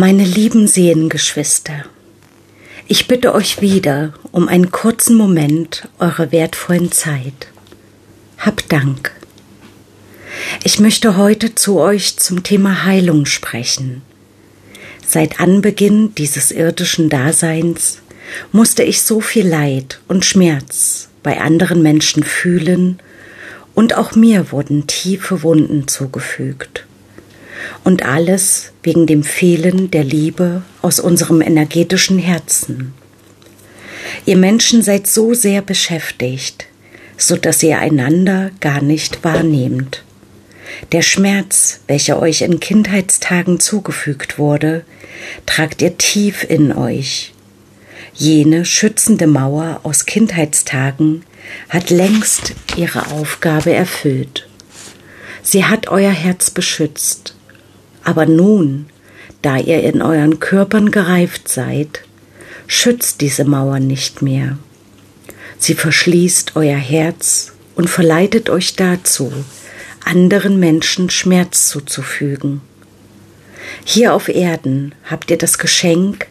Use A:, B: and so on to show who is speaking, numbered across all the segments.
A: Meine lieben Seelengeschwister, ich bitte euch wieder um einen kurzen Moment eurer wertvollen Zeit. Hab Dank. Ich möchte heute zu euch zum Thema Heilung sprechen. Seit Anbeginn dieses irdischen Daseins musste ich so viel Leid und Schmerz bei anderen Menschen fühlen, und auch mir wurden tiefe Wunden zugefügt. Und alles wegen dem Fehlen der Liebe aus unserem energetischen Herzen. Ihr Menschen seid so sehr beschäftigt, so dass ihr einander gar nicht wahrnehmt. Der Schmerz, welcher euch in Kindheitstagen zugefügt wurde, tragt ihr tief in euch. Jene schützende Mauer aus Kindheitstagen hat längst ihre Aufgabe erfüllt. Sie hat euer Herz beschützt aber nun, da ihr in euren Körpern gereift seid, schützt diese Mauer nicht mehr. Sie verschließt euer Herz und verleitet euch dazu, anderen Menschen Schmerz zuzufügen. Hier auf Erden habt ihr das Geschenk,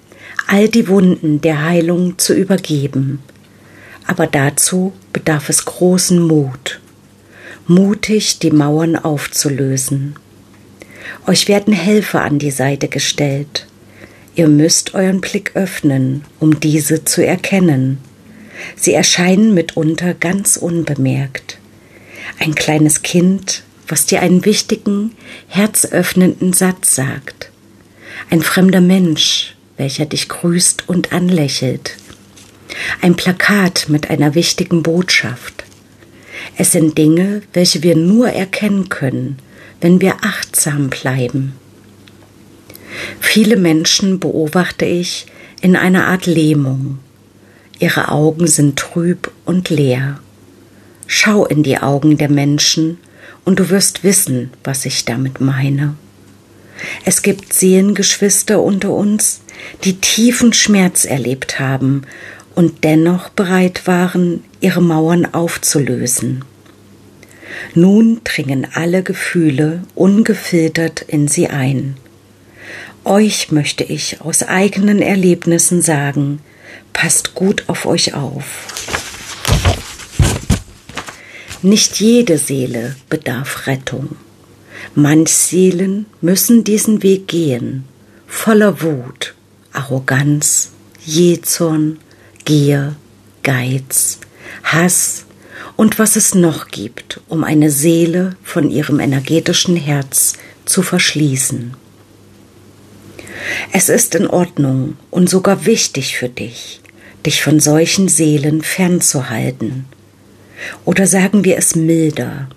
A: all die Wunden der Heilung zu übergeben. Aber dazu bedarf es großen Mut, mutig die Mauern aufzulösen. Euch werden Helfer an die Seite gestellt. Ihr müsst euren Blick öffnen, um diese zu erkennen. Sie erscheinen mitunter ganz unbemerkt. Ein kleines Kind, was dir einen wichtigen, herzöffnenden Satz sagt. Ein fremder Mensch, welcher dich grüßt und anlächelt. Ein Plakat mit einer wichtigen Botschaft. Es sind Dinge, welche wir nur erkennen können, wenn wir achtsam bleiben. Viele Menschen beobachte ich in einer Art Lähmung. Ihre Augen sind trüb und leer. Schau in die Augen der Menschen und du wirst wissen, was ich damit meine. Es gibt Seelengeschwister unter uns, die tiefen Schmerz erlebt haben und dennoch bereit waren, ihre Mauern aufzulösen. Nun dringen alle Gefühle ungefiltert in sie ein. Euch möchte ich aus eigenen Erlebnissen sagen, passt gut auf euch auf. Nicht jede Seele bedarf Rettung. Manch Seelen müssen diesen Weg gehen, voller Wut, Arroganz, Jezorn, Gier, Geiz, Hass, und was es noch gibt, um eine Seele von ihrem energetischen Herz zu verschließen. Es ist in Ordnung und sogar wichtig für dich, dich von solchen Seelen fernzuhalten. Oder sagen wir es milder,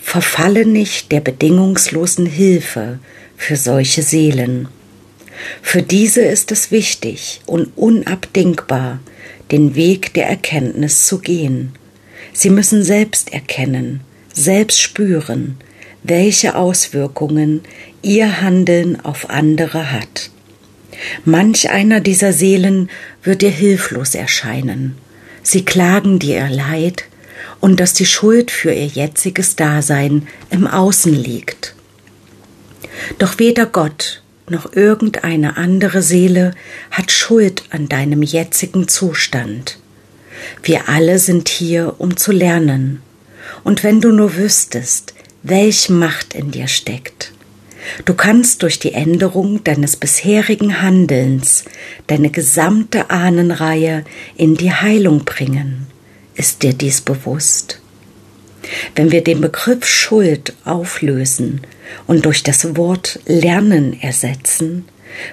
A: verfalle nicht der bedingungslosen Hilfe für solche Seelen. Für diese ist es wichtig und unabdingbar, den Weg der Erkenntnis zu gehen Sie müssen selbst erkennen, selbst spüren, welche Auswirkungen ihr Handeln auf andere hat. Manch einer dieser Seelen wird dir hilflos erscheinen. Sie klagen dir ihr Leid und dass die Schuld für ihr jetziges Dasein im Außen liegt. Doch weder Gott noch irgendeine andere Seele hat Schuld an deinem jetzigen Zustand. Wir alle sind hier, um zu lernen. Und wenn du nur wüsstest, welch Macht in dir steckt. Du kannst durch die Änderung deines bisherigen Handelns deine gesamte Ahnenreihe in die Heilung bringen. Ist dir dies bewusst? Wenn wir den Begriff Schuld auflösen und durch das Wort Lernen ersetzen,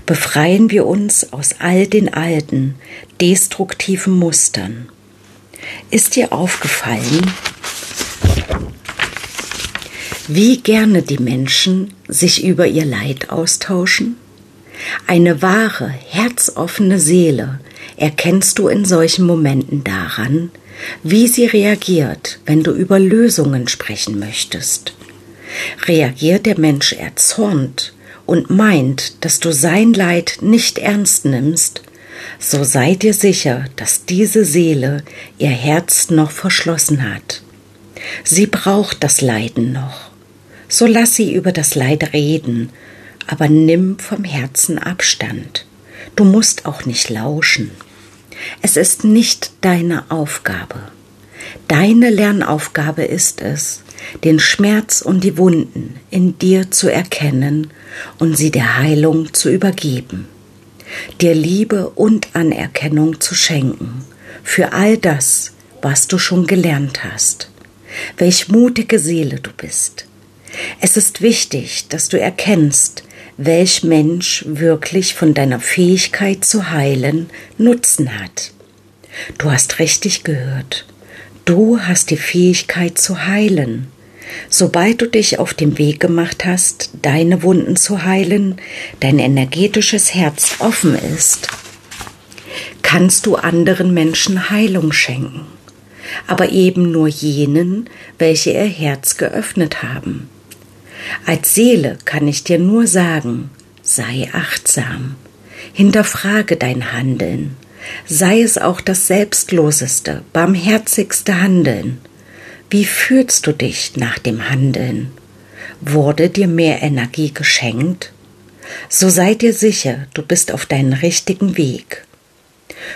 A: befreien wir uns aus all den alten, destruktiven Mustern. Ist dir aufgefallen, wie gerne die Menschen sich über ihr Leid austauschen? Eine wahre, herzoffene Seele erkennst du in solchen Momenten daran, wie sie reagiert, wenn du über Lösungen sprechen möchtest. Reagiert der Mensch erzornt und meint, dass du sein Leid nicht ernst nimmst, so seid ihr sicher, dass diese Seele ihr Herz noch verschlossen hat. Sie braucht das Leiden noch. So lass sie über das Leid reden, aber nimm vom Herzen Abstand. Du musst auch nicht lauschen. Es ist nicht deine Aufgabe. Deine Lernaufgabe ist es, den Schmerz und die Wunden in dir zu erkennen und sie der Heilung zu übergeben, dir Liebe und Anerkennung zu schenken für all das, was du schon gelernt hast, welch mutige Seele du bist. Es ist wichtig, dass du erkennst, welch Mensch wirklich von deiner Fähigkeit zu heilen Nutzen hat. Du hast richtig gehört. Du hast die Fähigkeit zu heilen. Sobald du dich auf den Weg gemacht hast, deine Wunden zu heilen, dein energetisches Herz offen ist, kannst du anderen Menschen Heilung schenken, aber eben nur jenen, welche ihr Herz geöffnet haben. Als Seele kann ich dir nur sagen, sei achtsam, hinterfrage dein Handeln, sei es auch das selbstloseste, barmherzigste Handeln. Wie fühlst du dich nach dem Handeln? Wurde dir mehr Energie geschenkt? So sei dir sicher, du bist auf deinem richtigen Weg.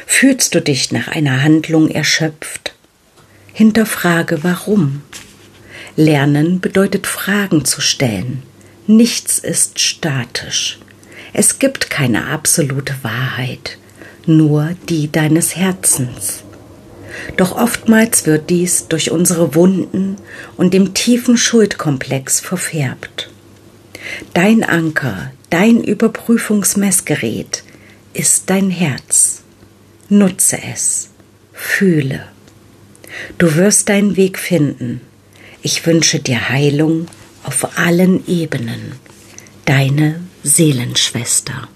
A: Fühlst du dich nach einer Handlung erschöpft? Hinterfrage warum. Lernen bedeutet Fragen zu stellen. Nichts ist statisch. Es gibt keine absolute Wahrheit nur die deines Herzens. Doch oftmals wird dies durch unsere Wunden und dem tiefen Schuldkomplex verfärbt. Dein Anker, dein Überprüfungsmessgerät ist dein Herz. Nutze es, fühle. Du wirst deinen Weg finden. Ich wünsche dir Heilung auf allen Ebenen. Deine Seelenschwester.